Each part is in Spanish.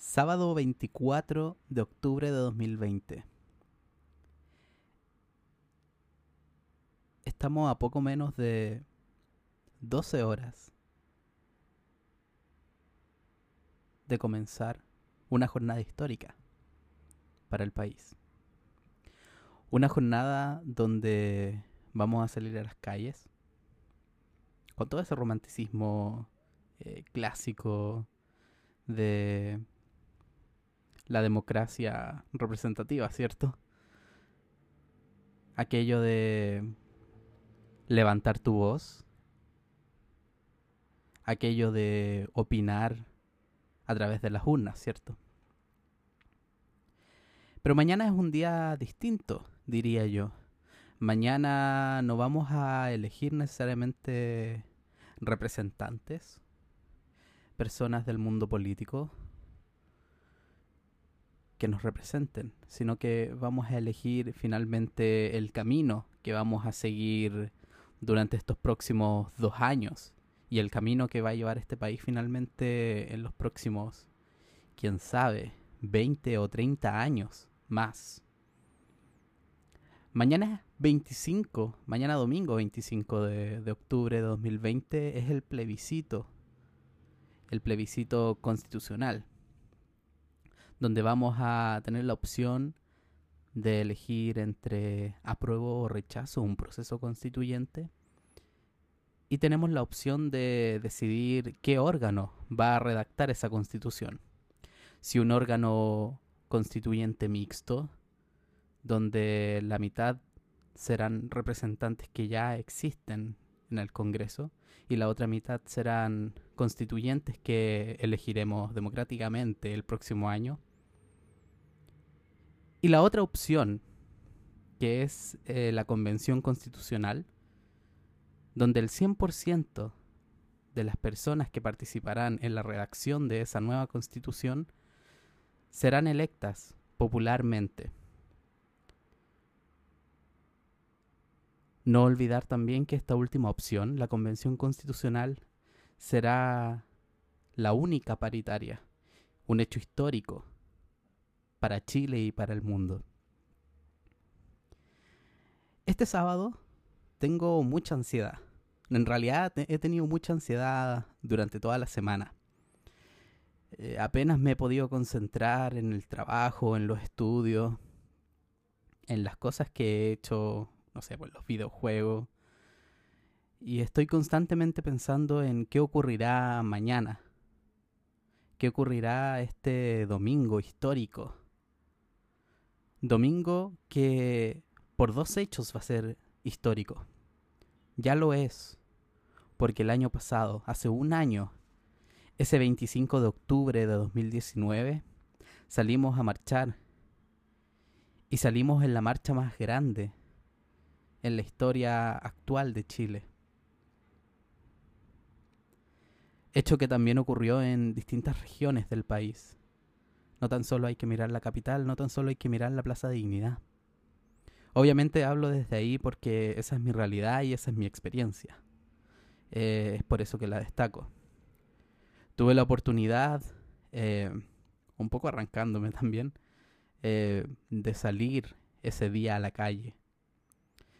Sábado 24 de octubre de 2020. Estamos a poco menos de 12 horas de comenzar una jornada histórica para el país. Una jornada donde vamos a salir a las calles con todo ese romanticismo eh, clásico de la democracia representativa, ¿cierto? Aquello de levantar tu voz, aquello de opinar a través de las urnas, ¿cierto? Pero mañana es un día distinto, diría yo. Mañana no vamos a elegir necesariamente representantes, personas del mundo político que nos representen, sino que vamos a elegir finalmente el camino que vamos a seguir durante estos próximos dos años y el camino que va a llevar este país finalmente en los próximos, quién sabe, 20 o 30 años más. Mañana 25, mañana domingo 25 de, de octubre de 2020 es el plebiscito, el plebiscito constitucional, donde vamos a tener la opción de elegir entre apruebo o rechazo un proceso constituyente. Y tenemos la opción de decidir qué órgano va a redactar esa constitución. Si un órgano constituyente mixto, donde la mitad serán representantes que ya existen en el Congreso y la otra mitad serán constituyentes que elegiremos democráticamente el próximo año y la otra opción, que es eh, la Convención Constitucional, donde el 100% de las personas que participarán en la redacción de esa nueva constitución serán electas popularmente. No olvidar también que esta última opción, la Convención Constitucional, será la única paritaria, un hecho histórico para Chile y para el mundo. Este sábado tengo mucha ansiedad. En realidad he tenido mucha ansiedad durante toda la semana. Eh, apenas me he podido concentrar en el trabajo, en los estudios, en las cosas que he hecho, no sé, por los videojuegos. Y estoy constantemente pensando en qué ocurrirá mañana, qué ocurrirá este domingo histórico Domingo que por dos hechos va a ser histórico. Ya lo es, porque el año pasado, hace un año, ese 25 de octubre de 2019, salimos a marchar y salimos en la marcha más grande en la historia actual de Chile. Hecho que también ocurrió en distintas regiones del país. No tan solo hay que mirar la capital, no tan solo hay que mirar la Plaza de Dignidad. Obviamente hablo desde ahí porque esa es mi realidad y esa es mi experiencia. Eh, es por eso que la destaco. Tuve la oportunidad, eh, un poco arrancándome también, eh, de salir ese día a la calle,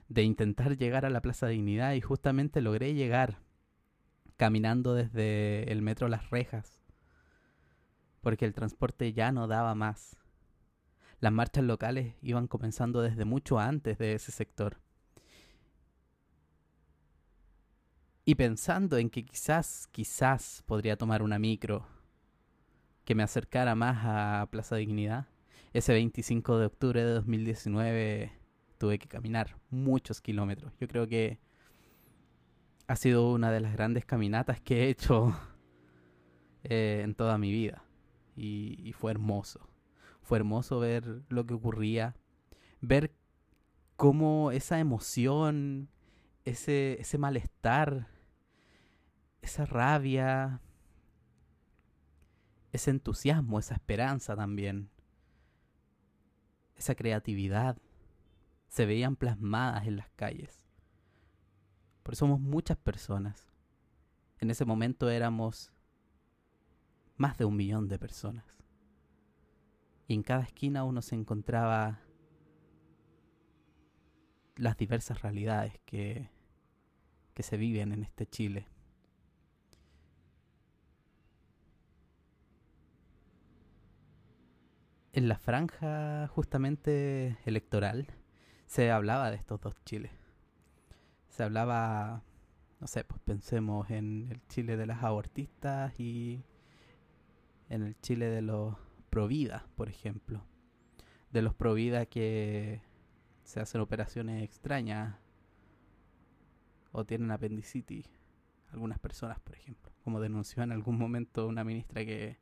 de intentar llegar a la Plaza de Dignidad y justamente logré llegar caminando desde el metro Las Rejas porque el transporte ya no daba más. Las marchas locales iban comenzando desde mucho antes de ese sector. Y pensando en que quizás, quizás podría tomar una micro que me acercara más a Plaza Dignidad, ese 25 de octubre de 2019 tuve que caminar muchos kilómetros. Yo creo que ha sido una de las grandes caminatas que he hecho eh, en toda mi vida y, fue hermoso. Fue hermoso ver lo que ocurría, ver cómo esa emoción, ese, ese malestar, esa rabia, ese entusiasmo, esa esperanza también, esa creatividad, se veían plasmadas en las calles. Por eso somos muchas personas. En ese momento éramos más de un millón de personas. Y en cada esquina uno se encontraba las diversas realidades que, que se viven en este Chile. En la franja justamente electoral se hablaba de estos dos Chiles. Se hablaba, no sé, pues pensemos en el Chile de las abortistas y en el Chile de los provida, por ejemplo. De los provida que se hacen operaciones extrañas o tienen apendicitis. Algunas personas, por ejemplo. Como denunció en algún momento una ministra que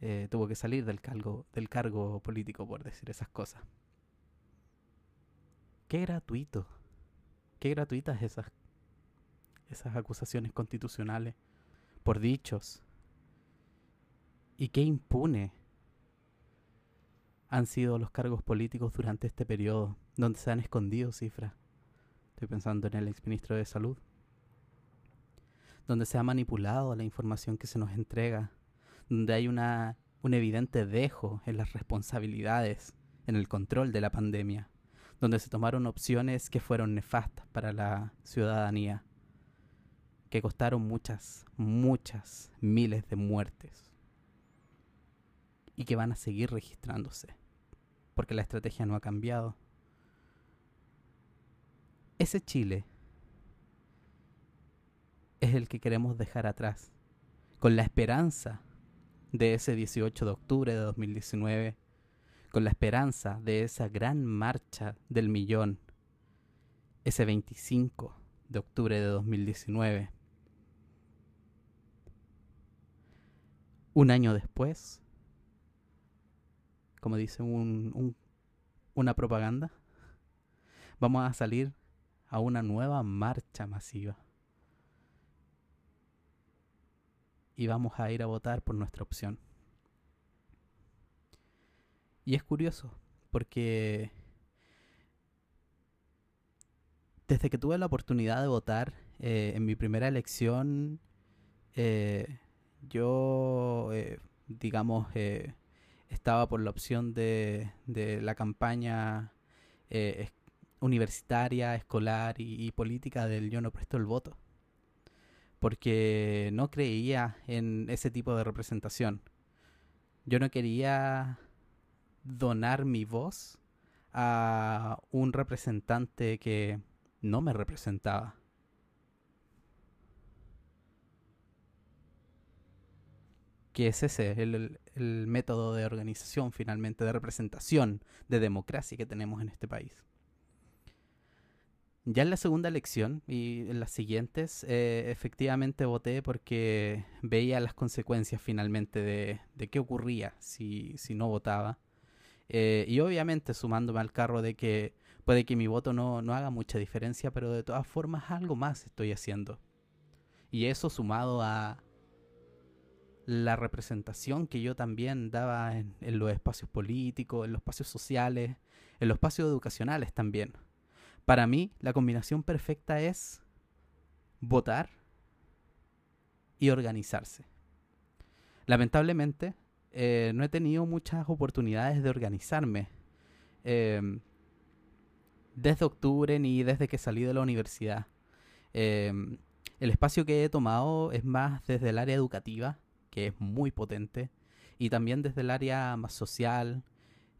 eh, tuvo que salir del cargo, del cargo político por decir esas cosas. Qué gratuito. Qué gratuitas esas, esas acusaciones constitucionales por dichos. Y qué impune han sido los cargos políticos durante este periodo, donde se han escondido cifras. Estoy pensando en el exministro de Salud. Donde se ha manipulado la información que se nos entrega. Donde hay una, un evidente dejo en las responsabilidades, en el control de la pandemia. Donde se tomaron opciones que fueron nefastas para la ciudadanía. Que costaron muchas, muchas miles de muertes y que van a seguir registrándose, porque la estrategia no ha cambiado. Ese Chile es el que queremos dejar atrás, con la esperanza de ese 18 de octubre de 2019, con la esperanza de esa gran marcha del millón, ese 25 de octubre de 2019. Un año después, como dice un, una propaganda, vamos a salir a una nueva marcha masiva. Y vamos a ir a votar por nuestra opción. Y es curioso, porque desde que tuve la oportunidad de votar eh, en mi primera elección, eh, yo, eh, digamos, estaba por la opción de, de la campaña eh, universitaria, escolar y, política del yo no presto el voto. Porque no creía en ese tipo de representación. Yo no quería donar mi voz a un representante que no me representaba. Que es ese, el, el método de organización finalmente, de representación, de democracia que tenemos en este país. Ya en la segunda elección y en las siguientes, eh, efectivamente voté porque veía las consecuencias finalmente de, de qué ocurría si, si no votaba. Eh, y obviamente sumándome al carro de que puede que mi voto no, no haga mucha diferencia, pero de todas formas algo más estoy haciendo. Y eso sumado a, la representación que yo también daba en, los espacios políticos, en los espacios sociales, en los espacios educacionales también. Para mí, la combinación perfecta es votar y organizarse. Lamentablemente, eh, no he tenido muchas oportunidades de organizarme. Em, desde octubre ni desde que salí de la universidad. Em, el espacio que he tomado es más desde el área educativa, que es muy potente, y también desde el área más social,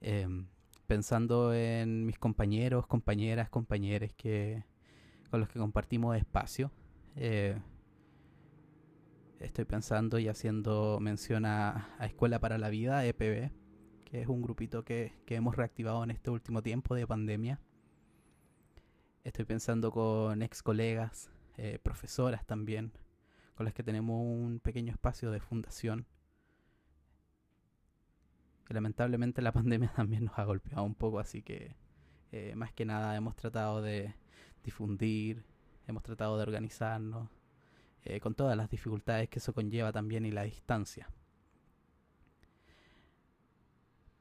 em, pensando en mis compañeros, compañeras, compañeros que, con los que compartimos espacio. Eh, estoy pensando y haciendo mención a, Escuela para la Vida, EPB, que es un grupito que, que hemos reactivado en este último tiempo de pandemia. Estoy pensando con ex colegas, eh, profesoras también, con las que tenemos un pequeño espacio de fundación. Y lamentablemente la pandemia también nos ha golpeado un poco, así que eh, más que nada hemos tratado de difundir, hemos tratado de organizarnos, eh, con todas las dificultades que eso conlleva también y la distancia.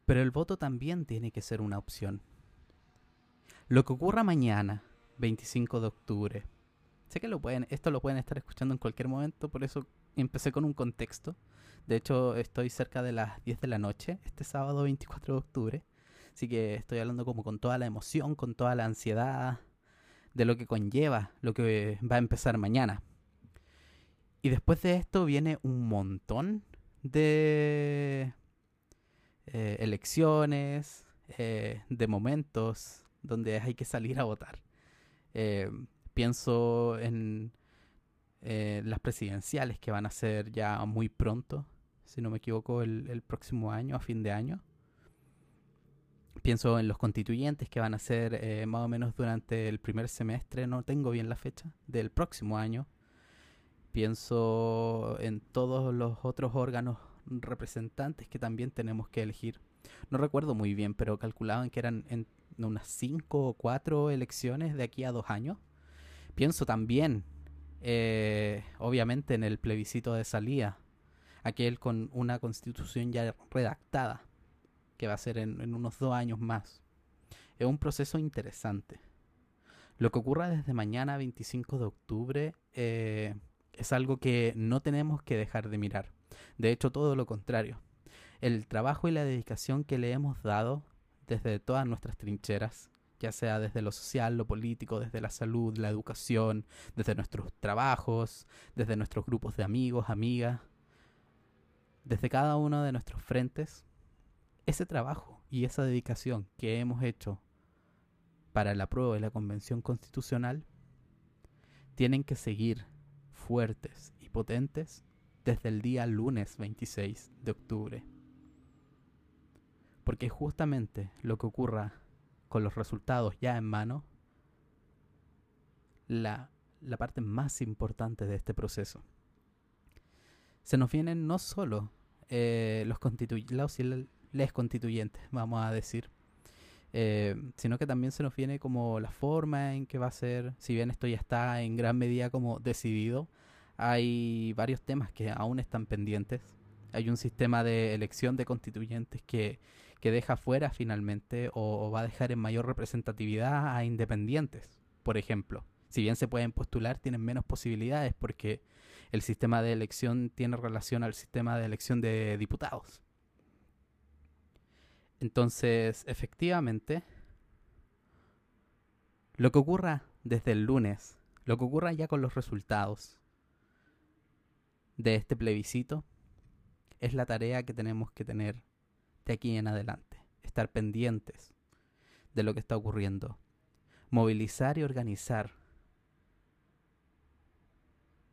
Pero el voto también tiene que ser una opción. Lo que ocurra mañana, 25 de octubre, Sé que lo pueden, esto lo pueden estar escuchando en cualquier momento, por eso empecé con un contexto De hecho, estoy cerca de las 10 de la noche, este sábado 24 de octubre. Así que estoy hablando como con toda la emoción, con toda la ansiedad de lo que conlleva lo que va a empezar mañana. Y después de esto viene un montón de eh, elecciones, eh, de momentos donde hay que salir a votar. Eh, pienso en las presidenciales que van a ser ya muy pronto, si no me equivoco, el, próximo año, a fin de año. Pienso en los constituyentes que van a ser más o menos durante el primer semestre, no tengo bien la fecha, del próximo año. Pienso en todos los otros órganos representantes que también tenemos que elegir. No recuerdo muy bien, pero calculaban que eran en unas 5 o 4 elecciones de aquí a dos años. Pienso también, eh, obviamente, en el plebiscito de salida, aquel con una constitución ya redactada, que va a ser en, unos dos años más. Es un proceso interesante. Lo que ocurra desde mañana, 25 de octubre, eh, es algo que no tenemos que dejar de mirar. De hecho, todo lo contrario. El trabajo y la dedicación que le hemos dado desde todas nuestras trincheras, ya sea desde lo social, lo político, desde la salud, la educación, desde nuestros trabajos, desde nuestros grupos de amigos, amigas, desde cada uno de nuestros frentes, ese trabajo y esa dedicación que hemos hecho para la prueba de la Convención Constitucional tienen que seguir fuertes y potentes desde el día lunes 26 de octubre. Porque justamente lo que ocurra con los resultados ya en mano, la, la parte más importante de este proceso. Se nos vienen no solo eh, los, los les constituyentes, vamos a decir, eh, sino que también se nos viene como la forma en que va a ser, si bien esto ya está en gran medida como decidido, hay varios temas que aún están pendientes. Hay un sistema de elección de constituyentes que, deja fuera finalmente o, va a dejar en mayor representatividad a independientes, por ejemplo. Si bien se pueden postular, tienen menos posibilidades porque el sistema de elección tiene relación al sistema de elección de diputados. Entonces, efectivamente, lo que ocurra desde el lunes, lo que ocurra ya con los resultados, de este plebiscito es la tarea que tenemos que tener de aquí en adelante. Estar pendientes de lo que está ocurriendo. Movilizar y organizar.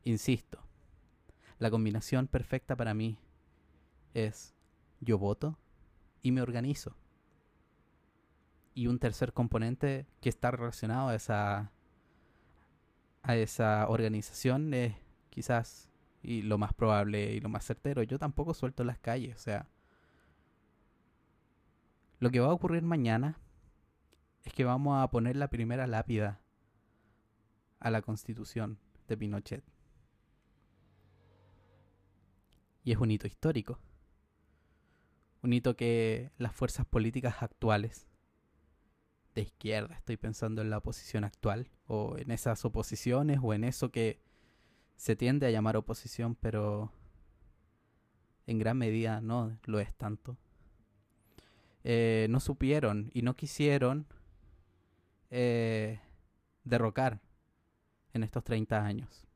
Insisto, la combinación perfecta para mí es yo voto y me organizo. Y un tercer componente que está relacionado a esa a esa organización es quizás y lo más probable y lo más certero. Yo tampoco suelto las calles, o sea. Lo que va a ocurrir mañana es que vamos a poner la primera lápida a la constitución de Pinochet. Y es un hito histórico. Un hito que las fuerzas políticas actuales, de izquierda, estoy pensando en la oposición actual, o en esas oposiciones, o en eso que se tiende a llamar oposición, pero en gran medida no lo es tanto. Eh, no supieron y no quisieron eh, derrocar en estos 30 años.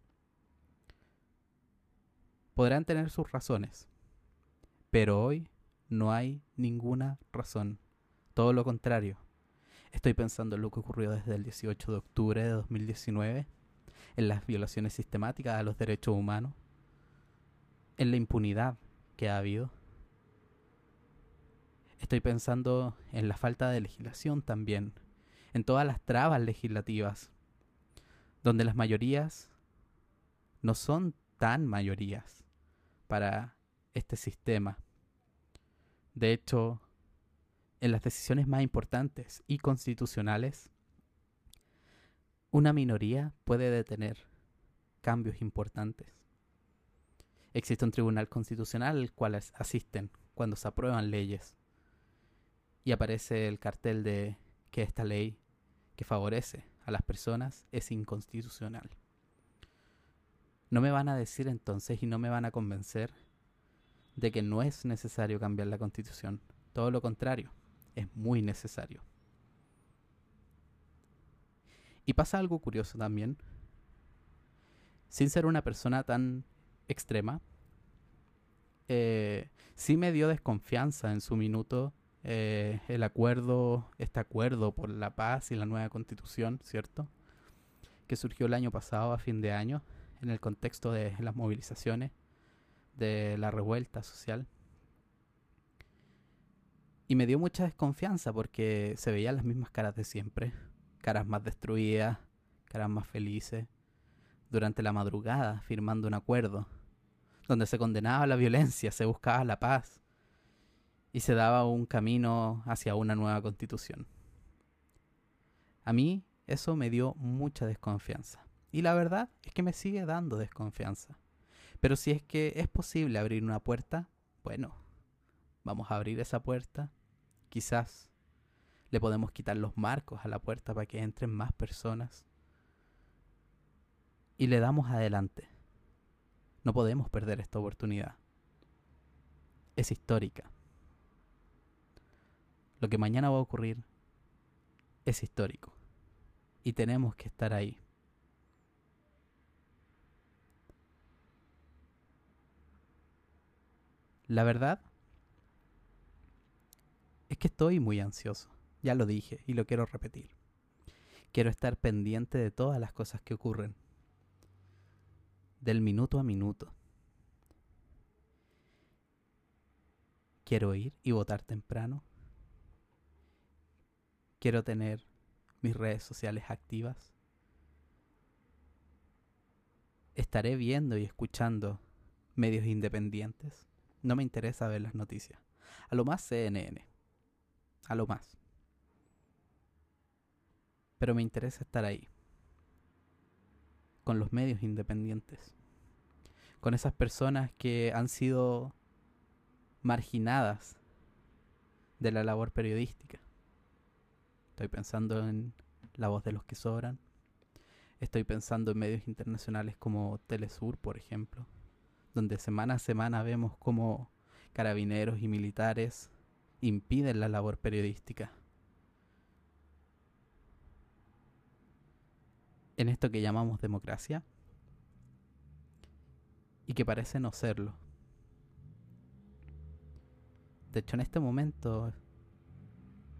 Podrán tener sus razones, pero hoy no hay ninguna razón. Todo lo contrario. Estoy pensando en lo que ocurrió desde el 18 de octubre de 2019 en las violaciones sistemáticas a los derechos humanos, en la impunidad que ha habido. Estoy pensando en la falta de legislación también, en todas las trabas legislativas, donde las mayorías no son tan mayorías para este sistema. De hecho, en las decisiones más importantes y constitucionales, una minoría puede detener cambios importantes. Existe un tribunal constitucional al cual asisten cuando se aprueban leyes y aparece el cartel de que esta ley que favorece a las personas es inconstitucional. No me van a decir entonces y no me van a convencer de que no es necesario cambiar la constitución. Todo lo contrario, es muy necesario. Y pasa algo curioso también. Sin ser una persona tan extrema, eh, sí me dio desconfianza en su minuto eh, el acuerdo, este acuerdo por la paz y la nueva constitución, ¿cierto? Que surgió el año pasado, a fin de año, en el contexto de las movilizaciones, de la revuelta social. Y me dio mucha desconfianza porque se veían las mismas caras de siempre, caras más destruidas, caras más felices, durante la madrugada firmando un acuerdo, donde se condenaba la violencia, se buscaba la paz y se daba un camino hacia una nueva constitución. A mí eso me dio mucha desconfianza. Y la verdad es que me sigue dando desconfianza. Pero si es que es posible abrir una puerta, bueno, vamos a abrir esa puerta. Quizás le podemos quitar los marcos a la puerta para que entren más personas. Y le damos adelante. No podemos perder esta oportunidad. Es histórica. Lo que mañana va a ocurrir es histórico. Y tenemos que estar ahí. La verdad es que estoy muy ansioso. Ya lo dije y lo quiero repetir. Quiero estar pendiente de todas las cosas que ocurren. Del minuto a minuto. Quiero ir y votar temprano. Quiero tener mis redes sociales activas. Estaré viendo y escuchando medios independientes. No me interesa ver las noticias. A lo más CNN. A lo más. Pero me interesa estar ahí. Con los medios independientes. Con esas personas que han sido marginadas de la labor periodística. Estoy pensando en La voz de los que sobran. Estoy pensando en medios internacionales como Telesur, por ejemplo donde semana a semana vemos cómo carabineros y militares impiden la labor periodística. En esto que llamamos democracia y que parece no serlo. De hecho, en este momento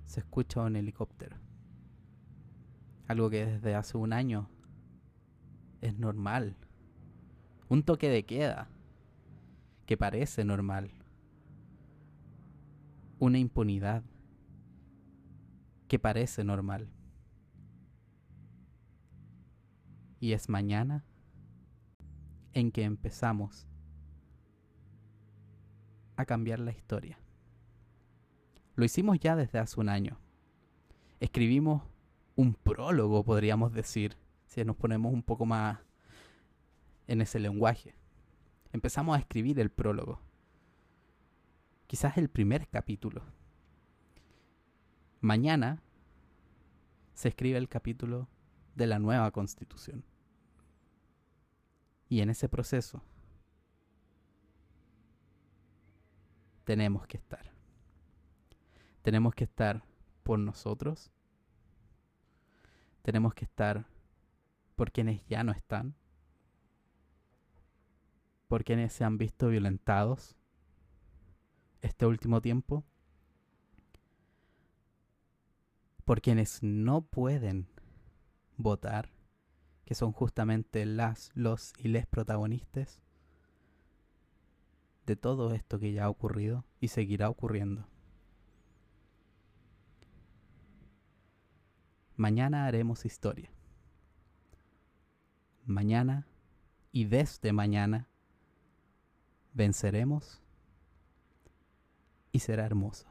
se escucha un helicóptero. Algo que desde hace un año es normal. Un toque de queda que parece normal. Una impunidad que parece normal. Y es mañana en que empezamos a cambiar la historia. Lo hicimos ya desde hace un año. Escribimos un prólogo, podríamos decir, si nos ponemos un poco más en ese lenguaje empezamos a escribir el prólogo. Quizás el primer capítulo. Mañana se escribe el capítulo de la nueva constitución. Y en ese proceso tenemos que estar. Tenemos que estar por nosotros. Tenemos que estar por quienes ya no están por quienes se han visto violentados este último tiempo, por quienes no pueden votar, que son justamente las, los y les protagonistas de todo esto que ya ha ocurrido y seguirá ocurriendo. Mañana haremos historia. Mañana y desde mañana venceremos y será hermoso.